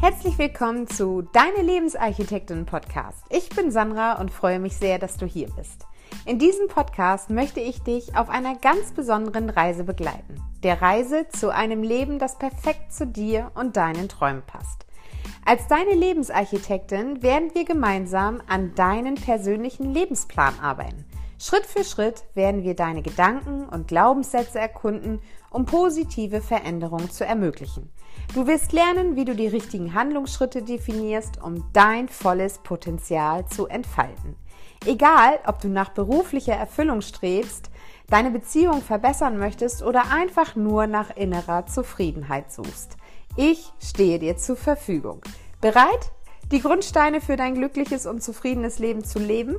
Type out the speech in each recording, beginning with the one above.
Herzlich willkommen zu Deine Lebensarchitektin Podcast. Ich bin Sandra und freue mich sehr, dass du hier bist. In diesem Podcast möchte ich dich auf einer ganz besonderen Reise begleiten. Der Reise zu einem Leben, das perfekt zu dir und deinen Träumen passt. Als deine Lebensarchitektin werden wir gemeinsam an deinen persönlichen Lebensplan arbeiten. Schritt für Schritt werden wir deine Gedanken und Glaubenssätze erkunden, um positive Veränderungen zu ermöglichen. Du wirst lernen, wie du die richtigen Handlungsschritte definierst, um dein volles Potenzial zu entfalten. Egal, ob du nach beruflicher Erfüllung strebst, deine Beziehung verbessern möchtest oder einfach nur nach innerer Zufriedenheit suchst. Ich stehe dir zur Verfügung. Bereit, die Grundsteine für dein glückliches und zufriedenes Leben zu leben?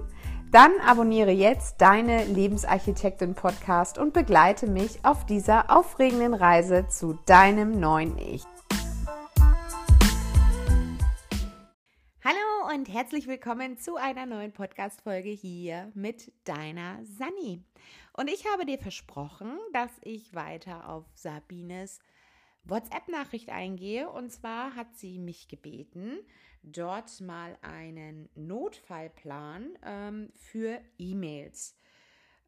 Dann abonniere jetzt deine Lebensarchitektin Podcast und begleite mich auf dieser aufregenden Reise zu deinem neuen Ich. Und herzlich willkommen zu einer neuen Podcast-Folge hier mit deiner Sani. Und ich habe dir versprochen, dass ich weiter auf Sabines WhatsApp-Nachricht eingehe. Und zwar hat sie mich gebeten, dort mal einen Notfallplan ähm, für E-Mails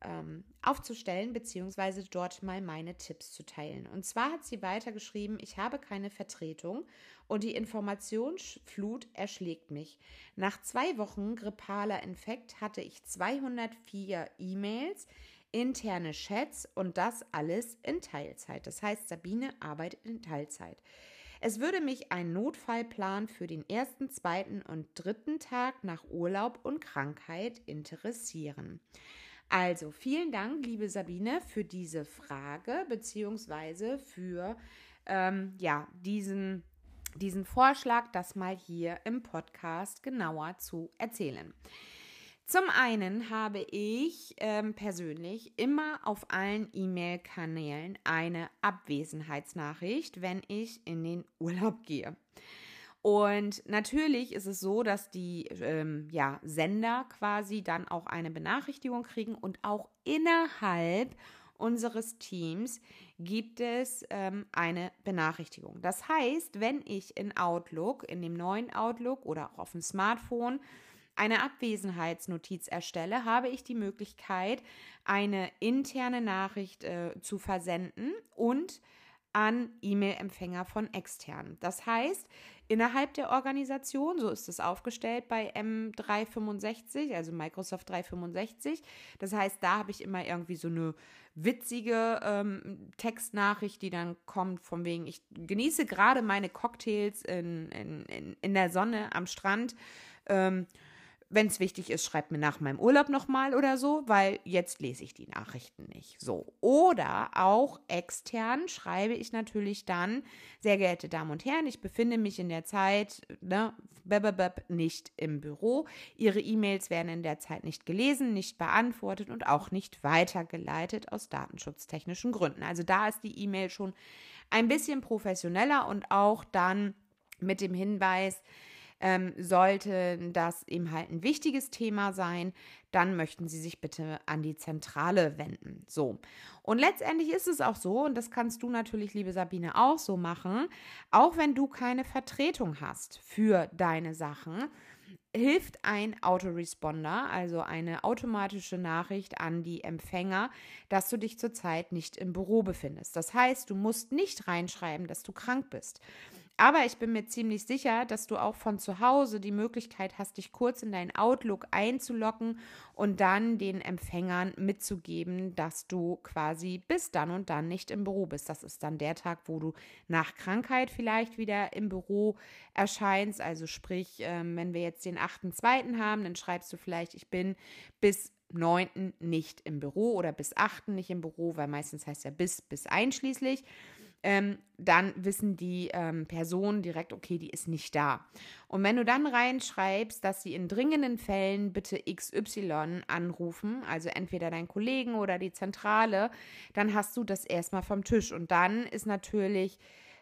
ähm, aufzustellen, beziehungsweise dort mal meine Tipps zu teilen. Und zwar hat sie weitergeschrieben, ich habe keine Vertretung und die Informationsflut erschlägt mich. Nach zwei Wochen grippaler Infekt hatte ich 204 E-Mails, interne Chats und das alles in Teilzeit. Das heißt, Sabine arbeitet in Teilzeit. Es würde mich ein Notfallplan für den ersten, zweiten und dritten Tag nach Urlaub und Krankheit interessieren. Also vielen Dank, liebe Sabine, für diese Frage beziehungsweise für ähm, ja diesen diesen Vorschlag, das mal hier im Podcast genauer zu erzählen. Zum einen habe ich ähm, persönlich immer auf allen E-Mail-Kanälen eine Abwesenheitsnachricht, wenn ich in den Urlaub gehe. Und natürlich ist es so, dass die ähm, ja, Sender quasi dann auch eine Benachrichtigung kriegen und auch innerhalb unseres Teams gibt es ähm, eine Benachrichtigung. Das heißt, wenn ich in Outlook, in dem neuen Outlook oder auch auf dem Smartphone eine Abwesenheitsnotiz erstelle, habe ich die Möglichkeit, eine interne Nachricht äh, zu versenden und an E-Mail-Empfänger von externen. Das heißt, innerhalb der Organisation, so ist es aufgestellt bei M365, also Microsoft 365. Das heißt, da habe ich immer irgendwie so eine witzige ähm, Textnachricht, die dann kommt, von wegen, ich genieße gerade meine Cocktails in, in, in, in der Sonne am Strand. Ähm, wenn es wichtig ist, schreibt mir nach meinem Urlaub nochmal oder so, weil jetzt lese ich die Nachrichten nicht. So. Oder auch extern schreibe ich natürlich dann, sehr geehrte Damen und Herren, ich befinde mich in der Zeit ne, nicht im Büro. Ihre E-Mails werden in der Zeit nicht gelesen, nicht beantwortet und auch nicht weitergeleitet aus datenschutztechnischen Gründen. Also da ist die E-Mail schon ein bisschen professioneller und auch dann mit dem Hinweis, ähm, sollte das eben halt ein wichtiges Thema sein, dann möchten Sie sich bitte an die Zentrale wenden. So. Und letztendlich ist es auch so, und das kannst du natürlich, liebe Sabine, auch so machen, auch wenn du keine Vertretung hast für deine Sachen, hilft ein Autoresponder, also eine automatische Nachricht an die Empfänger, dass du dich zurzeit nicht im Büro befindest. Das heißt, du musst nicht reinschreiben, dass du krank bist. Aber ich bin mir ziemlich sicher, dass du auch von zu Hause die Möglichkeit hast, dich kurz in dein Outlook einzuloggen und dann den Empfängern mitzugeben, dass du quasi bis dann und dann nicht im Büro bist. Das ist dann der Tag, wo du nach Krankheit vielleicht wieder im Büro erscheinst. Also sprich, ähm, wenn wir jetzt den 8.2. haben, dann schreibst du vielleicht, ich bin bis 9. nicht im Büro oder bis 8. nicht im Büro, weil meistens heißt ja bis, bis einschließlich ähm, dann wissen die ähm, Personen direkt, okay, die ist nicht da. Und wenn du dann reinschreibst, dass sie in dringenden Fällen bitte XY anrufen, also entweder deinen Kollegen oder die Zentrale, dann hast du das erstmal vom Tisch. Und dann ist natürlich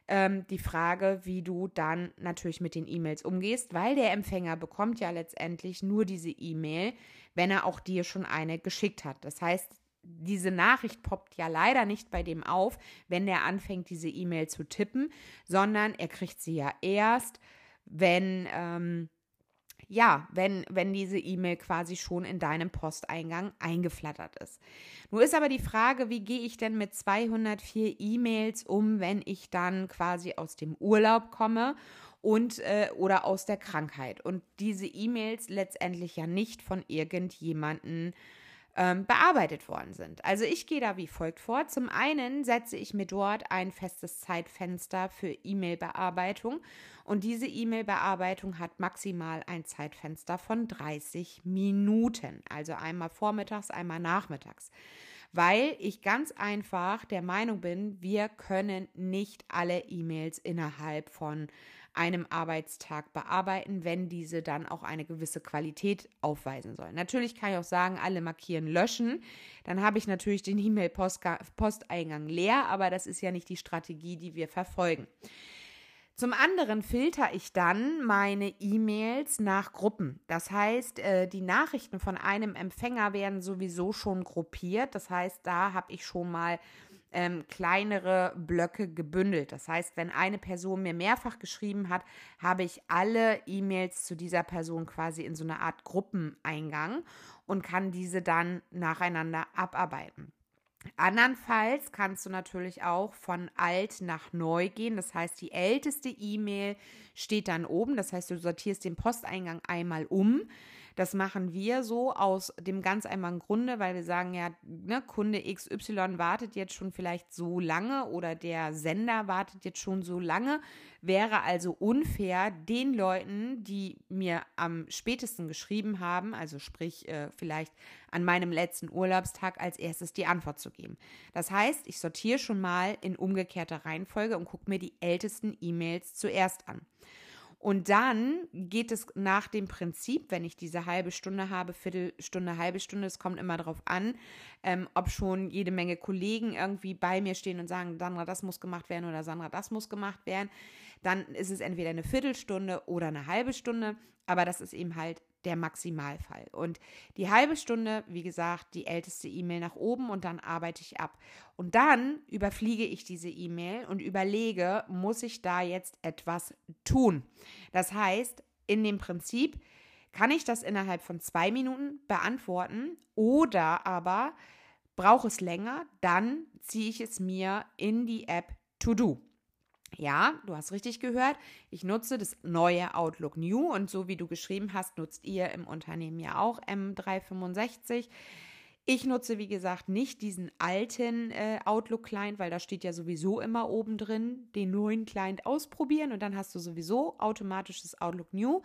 ähm, die Frage, wie du dann natürlich mit den E-Mails umgehst, weil der Empfänger bekommt ja letztendlich nur diese E-Mail, wenn er auch dir schon eine geschickt hat. Das heißt, diese Nachricht poppt ja leider nicht bei dem auf, wenn der anfängt, diese E-Mail zu tippen, sondern er kriegt sie ja erst, wenn ähm, ja, wenn, wenn diese E-Mail quasi schon in deinem Posteingang eingeflattert ist. Nun ist aber die Frage, wie gehe ich denn mit 204 E-Mails um, wenn ich dann quasi aus dem Urlaub komme und äh, oder aus der Krankheit und diese E-Mails letztendlich ja nicht von irgendjemanden ähm, bearbeitet worden sind. Also ich gehe da wie folgt vor. Zum einen setze ich mir dort ein festes Zeitfenster für E-Mail-Bearbeitung und diese E-Mail-Bearbeitung hat maximal ein Zeitfenster von 30 Minuten. Also einmal vormittags, einmal nachmittags weil ich ganz einfach der Meinung bin, wir können nicht alle E-Mails innerhalb von einem Arbeitstag bearbeiten, wenn diese dann auch eine gewisse Qualität aufweisen sollen. Natürlich kann ich auch sagen, alle markieren, löschen. Dann habe ich natürlich den E-Mail-Posteingang leer, aber das ist ja nicht die Strategie, die wir verfolgen. Zum anderen filter ich dann meine E-Mails nach Gruppen. Das heißt, äh, die Nachrichten von einem Empfänger werden sowieso schon gruppiert. Das heißt, da habe ich schon mal ähm, kleinere Blöcke gebündelt. Das heißt, wenn eine Person mir mehrfach geschrieben hat, habe ich alle E-Mails zu dieser Person quasi in so eine Art Gruppeneingang und kann diese dann nacheinander abarbeiten. Andernfalls kannst du natürlich auch von alt nach neu gehen. Das heißt, die älteste E-Mail steht dann oben. Das heißt, du sortierst den Posteingang einmal um. Das machen wir so aus dem ganz einfachen Grunde, weil wir sagen, ja, ne, Kunde XY wartet jetzt schon vielleicht so lange oder der Sender wartet jetzt schon so lange. Wäre also unfair, den Leuten, die mir am spätesten geschrieben haben, also sprich äh, vielleicht an meinem letzten Urlaubstag als erstes die Antwort zu geben. Das heißt, ich sortiere schon mal in umgekehrter Reihenfolge und gucke mir die ältesten E-Mails zuerst an. Und dann geht es nach dem Prinzip, wenn ich diese halbe Stunde habe, Viertelstunde, halbe Stunde, es kommt immer darauf an, ähm, ob schon jede Menge Kollegen irgendwie bei mir stehen und sagen, Sandra, das muss gemacht werden oder Sandra, das muss gemacht werden. Dann ist es entweder eine Viertelstunde oder eine halbe Stunde, aber das ist eben halt der Maximalfall. Und die halbe Stunde, wie gesagt, die älteste E-Mail nach oben und dann arbeite ich ab. Und dann überfliege ich diese E-Mail und überlege, muss ich da jetzt etwas tun? Das heißt, in dem Prinzip kann ich das innerhalb von zwei Minuten beantworten oder aber brauche es länger, dann ziehe ich es mir in die App To Do. Ja, du hast richtig gehört. Ich nutze das neue Outlook New und so wie du geschrieben hast, nutzt ihr im Unternehmen ja auch M365. Ich nutze, wie gesagt, nicht diesen alten äh, Outlook-Client, weil da steht ja sowieso immer oben drin, den neuen Client ausprobieren und dann hast du sowieso automatisch das Outlook New.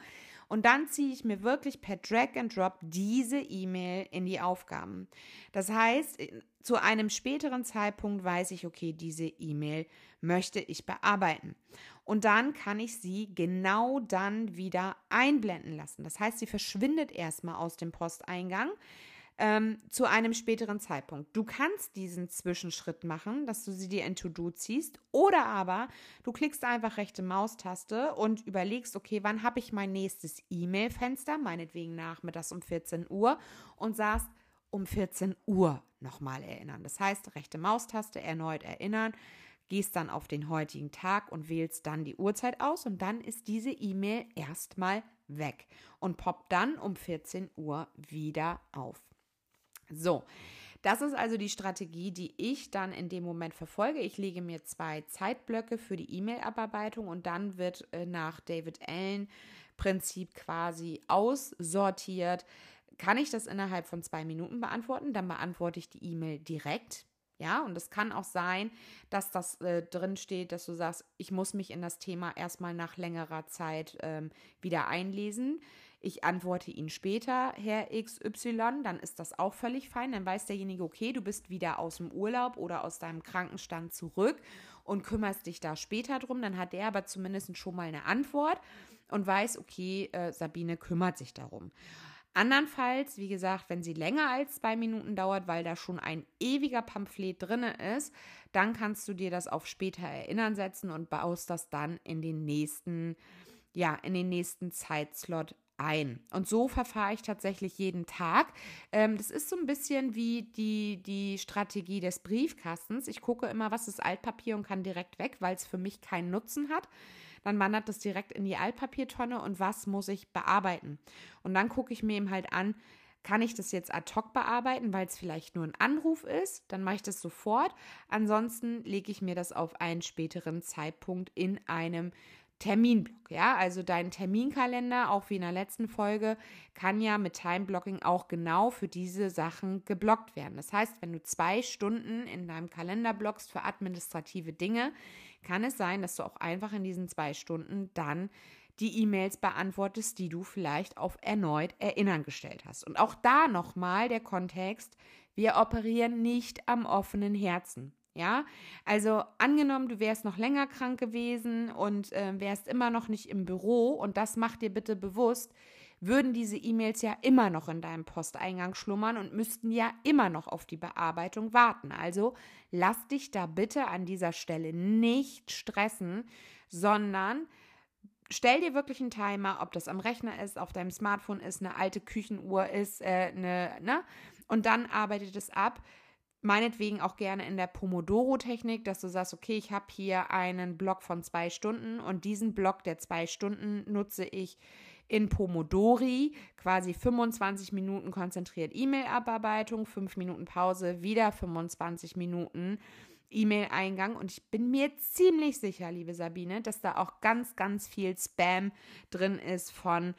Und dann ziehe ich mir wirklich per Drag and Drop diese E-Mail in die Aufgaben. Das heißt, zu einem späteren Zeitpunkt weiß ich, okay, diese E-Mail möchte ich bearbeiten. Und dann kann ich sie genau dann wieder einblenden lassen. Das heißt, sie verschwindet erstmal aus dem Posteingang ähm, zu einem späteren Zeitpunkt. Du kannst diesen Zwischenschritt machen, dass du sie dir in To-Do ziehst, oder aber du klickst einfach rechte Maustaste und überlegst, okay, wann habe ich mein nächstes E-Mail-Fenster, meinetwegen nachmittags um 14 Uhr, und sagst, um 14 Uhr nochmal erinnern. Das heißt, rechte Maustaste erneut erinnern, gehst dann auf den heutigen Tag und wählst dann die Uhrzeit aus und dann ist diese E-Mail erstmal weg und poppt dann um 14 Uhr wieder auf. So, das ist also die Strategie, die ich dann in dem Moment verfolge. Ich lege mir zwei Zeitblöcke für die E-Mail-Abarbeitung und dann wird äh, nach David Allen Prinzip quasi aussortiert. Kann ich das innerhalb von zwei Minuten beantworten? Dann beantworte ich die E-Mail direkt. Ja, und es kann auch sein, dass das äh, drin steht, dass du sagst, ich muss mich in das Thema erstmal nach längerer Zeit ähm, wieder einlesen ich antworte Ihnen später, Herr XY, dann ist das auch völlig fein. Dann weiß derjenige, okay, du bist wieder aus dem Urlaub oder aus deinem Krankenstand zurück und kümmerst dich da später drum. Dann hat der aber zumindest schon mal eine Antwort und weiß, okay, äh, Sabine kümmert sich darum. Andernfalls, wie gesagt, wenn sie länger als zwei Minuten dauert, weil da schon ein ewiger Pamphlet drin ist, dann kannst du dir das auf später erinnern setzen und baust das dann in den nächsten ja, in den nächsten Zeitslot ein. Und so verfahre ich tatsächlich jeden Tag. Ähm, das ist so ein bisschen wie die, die Strategie des Briefkastens. Ich gucke immer, was ist Altpapier und kann direkt weg, weil es für mich keinen Nutzen hat. Dann wandert das direkt in die Altpapiertonne und was muss ich bearbeiten? Und dann gucke ich mir eben halt an, kann ich das jetzt ad hoc bearbeiten, weil es vielleicht nur ein Anruf ist? Dann mache ich das sofort. Ansonsten lege ich mir das auf einen späteren Zeitpunkt in einem Terminblock, ja, also dein Terminkalender, auch wie in der letzten Folge, kann ja mit Timeblocking auch genau für diese Sachen geblockt werden. Das heißt, wenn du zwei Stunden in deinem Kalender blockst für administrative Dinge, kann es sein, dass du auch einfach in diesen zwei Stunden dann die E-Mails beantwortest, die du vielleicht auf erneut Erinnern gestellt hast. Und auch da nochmal der Kontext, wir operieren nicht am offenen Herzen. Ja, also angenommen, du wärst noch länger krank gewesen und äh, wärst immer noch nicht im Büro und das macht dir bitte bewusst, würden diese E-Mails ja immer noch in deinem Posteingang schlummern und müssten ja immer noch auf die Bearbeitung warten. Also lass dich da bitte an dieser Stelle nicht stressen, sondern stell dir wirklich einen Timer, ob das am Rechner ist, auf deinem Smartphone ist, eine alte Küchenuhr ist, äh, eine, ne? Und dann arbeitet es ab meinetwegen auch gerne in der Pomodoro-Technik, dass du sagst, okay, ich habe hier einen Block von zwei Stunden und diesen Block der zwei Stunden nutze ich in Pomodori, quasi 25 Minuten konzentriert E-Mail-Abarbeitung, 5 Minuten Pause, wieder 25 Minuten E-Mail-Eingang. Und ich bin mir ziemlich sicher, liebe Sabine, dass da auch ganz, ganz viel Spam drin ist von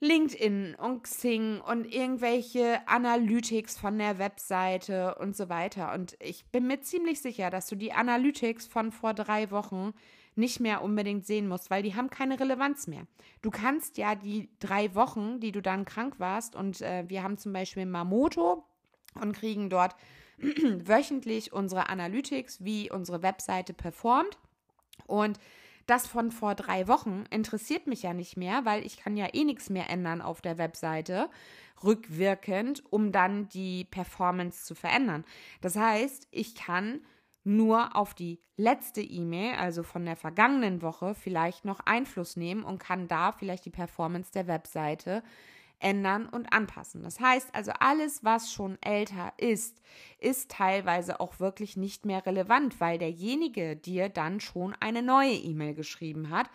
LinkedIn und Xing und irgendwelche Analytics von der Webseite und so weiter. Und ich bin mir ziemlich sicher, dass du die Analytics von vor drei Wochen nicht mehr unbedingt sehen musst, weil die haben keine Relevanz mehr. Du kannst ja die drei Wochen, die du dann krank warst, und äh, wir haben zum Beispiel Mamoto und kriegen dort wöchentlich unsere Analytics, wie unsere Webseite performt. Und das von vor drei Wochen interessiert mich ja nicht mehr, weil ich kann ja eh nichts mehr ändern auf der Webseite rückwirkend, um dann die Performance zu verändern. Das heißt, ich kann nur auf die letzte E-Mail, also von der vergangenen Woche, vielleicht noch Einfluss nehmen und kann da vielleicht die Performance der Webseite ändern und anpassen. Das heißt also, alles, was schon älter ist, ist teilweise auch wirklich nicht mehr relevant, weil derjenige dir dann schon eine neue E-Mail geschrieben hat,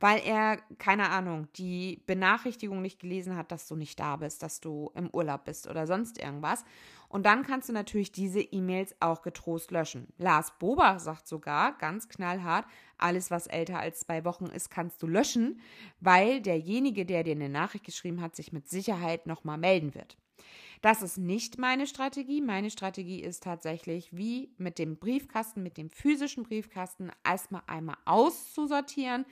weil er, keine Ahnung, die Benachrichtigung nicht gelesen hat, dass du nicht da bist, dass du im Urlaub bist oder sonst irgendwas. Und dann kannst du natürlich diese E-Mails auch getrost löschen. Lars Bober sagt sogar ganz knallhart, alles, was älter als zwei Wochen ist, kannst du löschen, weil derjenige, der dir eine Nachricht geschrieben hat, sich mit Sicherheit nochmal melden wird. Das ist nicht meine Strategie. Meine Strategie ist tatsächlich, wie mit dem Briefkasten, mit dem physischen Briefkasten, erstmal einmal auszusortieren,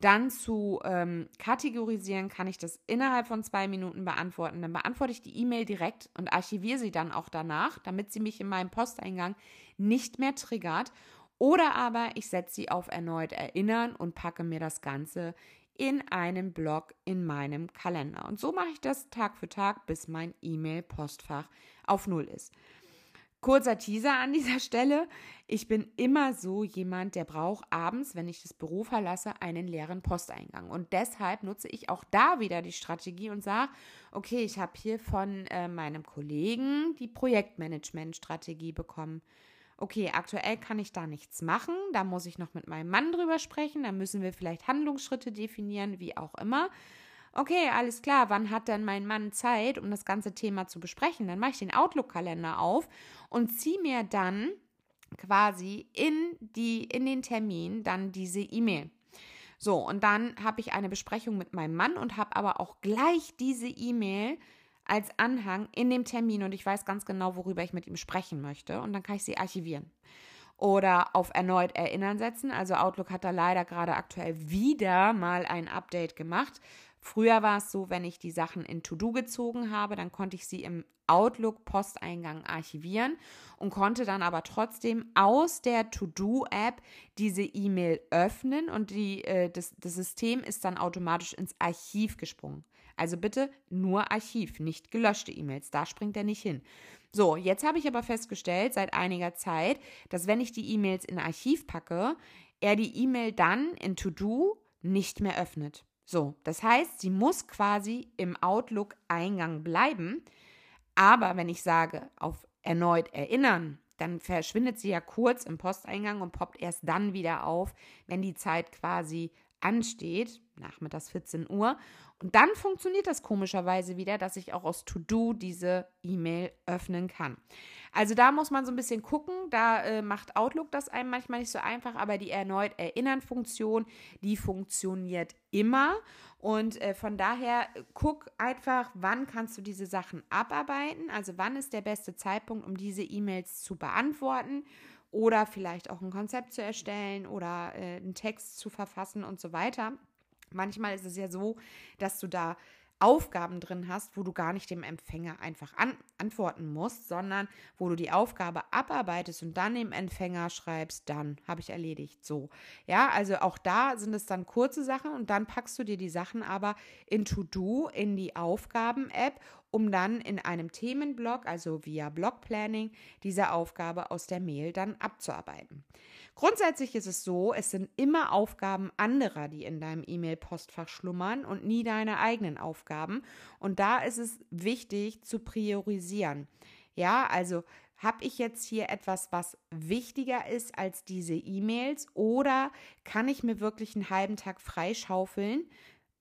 dann zu ähm, kategorisieren, kann ich das innerhalb von zwei Minuten beantworten. Dann beantworte ich die E-Mail direkt und archiviere sie dann auch danach, damit sie mich in meinem Posteingang nicht mehr triggert. Oder aber ich setze sie auf erneut Erinnern und packe mir das Ganze in einem Blog in meinem Kalender. Und so mache ich das Tag für Tag, bis mein E-Mail-Postfach auf Null ist. Kurzer Teaser an dieser Stelle. Ich bin immer so jemand, der braucht abends, wenn ich das Büro verlasse, einen leeren Posteingang. Und deshalb nutze ich auch da wieder die Strategie und sage, okay, ich habe hier von äh, meinem Kollegen die Projektmanagement-Strategie bekommen okay, aktuell kann ich da nichts machen, da muss ich noch mit meinem Mann drüber sprechen, da müssen wir vielleicht Handlungsschritte definieren, wie auch immer. Okay, alles klar, wann hat denn mein Mann Zeit, um das ganze Thema zu besprechen? Dann mache ich den Outlook-Kalender auf und ziehe mir dann quasi in, die, in den Termin dann diese E-Mail. So, und dann habe ich eine Besprechung mit meinem Mann und habe aber auch gleich diese E-Mail als Anhang in dem Termin und ich weiß ganz genau, worüber ich mit ihm sprechen möchte und dann kann ich sie archivieren. Oder auf erneut erinnern setzen. Also Outlook hat da leider gerade aktuell wieder mal ein Update gemacht. Früher war es so, wenn ich die Sachen in To-Do gezogen habe, dann konnte ich sie im Outlook-Posteingang archivieren und konnte dann aber trotzdem aus der To-Do-App diese E-Mail öffnen und die, äh, das, das System ist dann automatisch ins Archiv gesprungen. Also bitte nur Archiv, nicht gelöschte E-Mails. Da springt er nicht hin. So, jetzt habe ich aber festgestellt seit einiger Zeit, dass wenn ich die E-Mails in Archiv packe, er die E-Mail dann in To-Do nicht mehr öffnet. So, das heißt, sie muss quasi im Outlook-Eingang bleiben. Aber wenn ich sage, auf erneut erinnern, dann verschwindet sie ja kurz im Posteingang und poppt erst dann wieder auf, wenn die Zeit quasi ansteht, nachmittags 14 Uhr. Und dann funktioniert das komischerweise wieder, dass ich auch aus To-Do diese E-Mail öffnen kann. Also da muss man so ein bisschen gucken. Da äh, macht Outlook das einem manchmal nicht so einfach, aber die erneut Erinnern-Funktion, die funktioniert immer. Und äh, von daher guck einfach, wann kannst du diese Sachen abarbeiten. Also wann ist der beste Zeitpunkt, um diese E-Mails zu beantworten oder vielleicht auch ein Konzept zu erstellen oder äh, einen Text zu verfassen und so weiter. Manchmal ist es ja so, dass du da Aufgaben drin hast, wo du gar nicht dem Empfänger einfach an, antworten musst, sondern wo du die Aufgabe abarbeitest und dann dem Empfänger schreibst, dann habe ich erledigt. So. Ja, also auch da sind es dann kurze Sachen und dann packst du dir die Sachen aber in To-Do, in die Aufgaben-App um dann in einem Themenblock, also via Blockplanning, diese Aufgabe aus der Mail dann abzuarbeiten. Grundsätzlich ist es so, es sind immer Aufgaben anderer, die in deinem E-Mail-Postfach schlummern und nie deine eigenen Aufgaben. Und da ist es wichtig zu priorisieren. Ja, also habe ich jetzt hier etwas, was wichtiger ist als diese E-Mails oder kann ich mir wirklich einen halben Tag freischaufeln,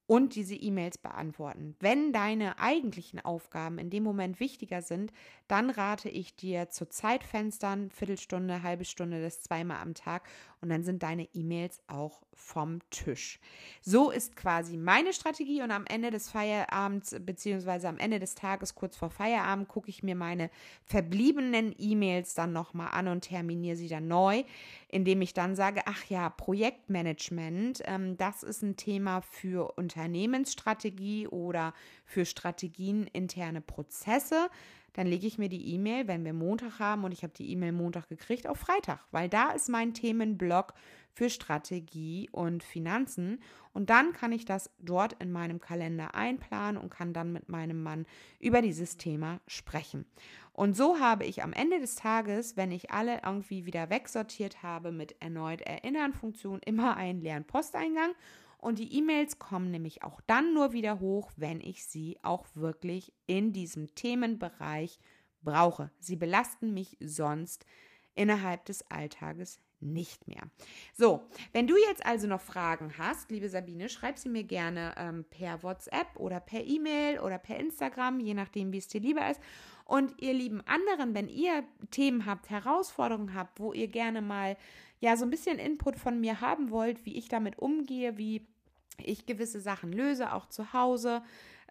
und diese E-Mails beantworten. Wenn deine eigentlichen Aufgaben in dem Moment wichtiger sind, dann rate ich dir zu Zeitfenstern, Viertelstunde, halbe Stunde, das zweimal am Tag und dann sind deine E-Mails auch vom Tisch. So ist quasi meine Strategie und am Ende des Feierabends beziehungsweise am Ende des Tages kurz vor Feierabend gucke ich mir meine verbliebenen E-Mails dann nochmal an und terminiere sie dann neu, indem ich dann sage, ach ja, Projektmanagement, ähm, das ist ein Thema für Unternehmensstrategie oder für Strategien interne Prozesse dann lege ich mir die E-Mail, wenn wir Montag haben und ich habe die E-Mail Montag gekriegt, auf Freitag, weil da ist mein Themenblock für Strategie und Finanzen und dann kann ich das dort in meinem Kalender einplanen und kann dann mit meinem Mann über dieses Thema sprechen. Und so habe ich am Ende des Tages, wenn ich alle irgendwie wieder wegsortiert habe mit erneut Erinnern-Funktion, immer einen leeren Posteingang und die E-Mails kommen nämlich auch dann nur wieder hoch, wenn ich sie auch wirklich in diesem Themenbereich brauche. Sie belasten mich sonst innerhalb des Alltages nicht mehr. So, wenn du jetzt also noch Fragen hast, liebe Sabine, schreib sie mir gerne ähm, per WhatsApp oder per E-Mail oder per Instagram, je nachdem, wie es dir lieber ist. Und ihr lieben anderen, wenn ihr Themen habt, Herausforderungen habt, wo ihr gerne mal ja so ein bisschen Input von mir haben wollt, wie ich damit umgehe, wie ich gewisse Sachen löse, auch zu Hause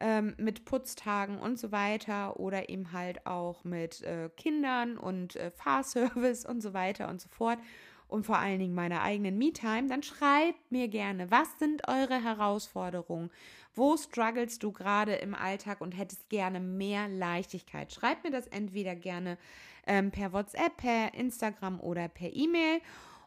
ähm, mit Putztagen und so weiter oder eben halt auch mit äh, Kindern und äh, Fahrservice und so weiter und so fort und vor allen Dingen meiner eigenen Me-Time, dann schreibt mir gerne, was sind eure Herausforderungen? Wo strugglest du gerade im Alltag und hättest gerne mehr Leichtigkeit? Schreib mir das entweder gerne ähm, per WhatsApp, per Instagram oder per E-Mail.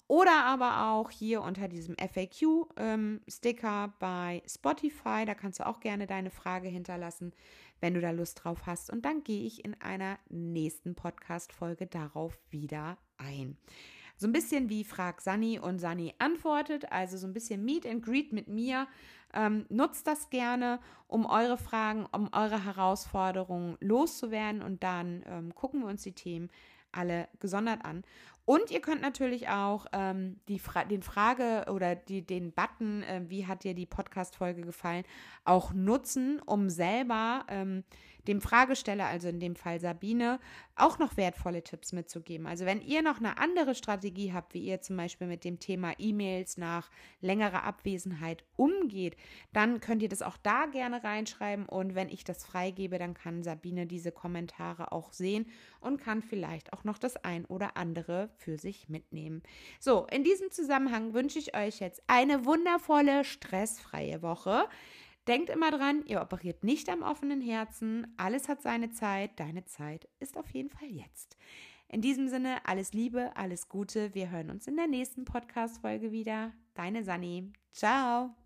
Oder aber auch hier unter diesem FAQ-Sticker ähm, bei Spotify. Da kannst du auch gerne deine Frage hinterlassen, wenn du da Lust drauf hast. Und dann gehe ich in einer nächsten Podcast-Folge darauf wieder ein. So ein bisschen wie Frag Sani und Sani antwortet, also so ein bisschen Meet and Greet mit mir. Ähm, nutzt das gerne, um eure Fragen, um eure Herausforderungen loszuwerden und dann ähm, gucken wir uns die Themen alle gesondert an. Und ihr könnt natürlich auch ähm, die Fra den Frage oder die, den Button, äh, wie hat dir die Podcast-Folge gefallen, auch nutzen, um selber ähm, dem Fragesteller, also in dem Fall Sabine, auch noch wertvolle Tipps mitzugeben. Also wenn ihr noch eine andere Strategie habt, wie ihr zum Beispiel mit dem Thema E-Mails nach längerer Abwesenheit umgeht, dann könnt ihr das auch da gerne reinschreiben und wenn ich das freigebe, dann kann Sabine diese Kommentare auch sehen und kann vielleicht auch noch das ein oder andere für sich mitnehmen. So, in diesem Zusammenhang wünsche ich euch jetzt eine wundervolle, stressfreie Woche. Denkt immer dran, ihr operiert nicht am offenen Herzen. Alles hat seine Zeit. Deine Zeit ist auf jeden Fall jetzt. In diesem Sinne, alles Liebe, alles Gute. Wir hören uns in der nächsten Podcast-Folge wieder. Deine Sani. Ciao.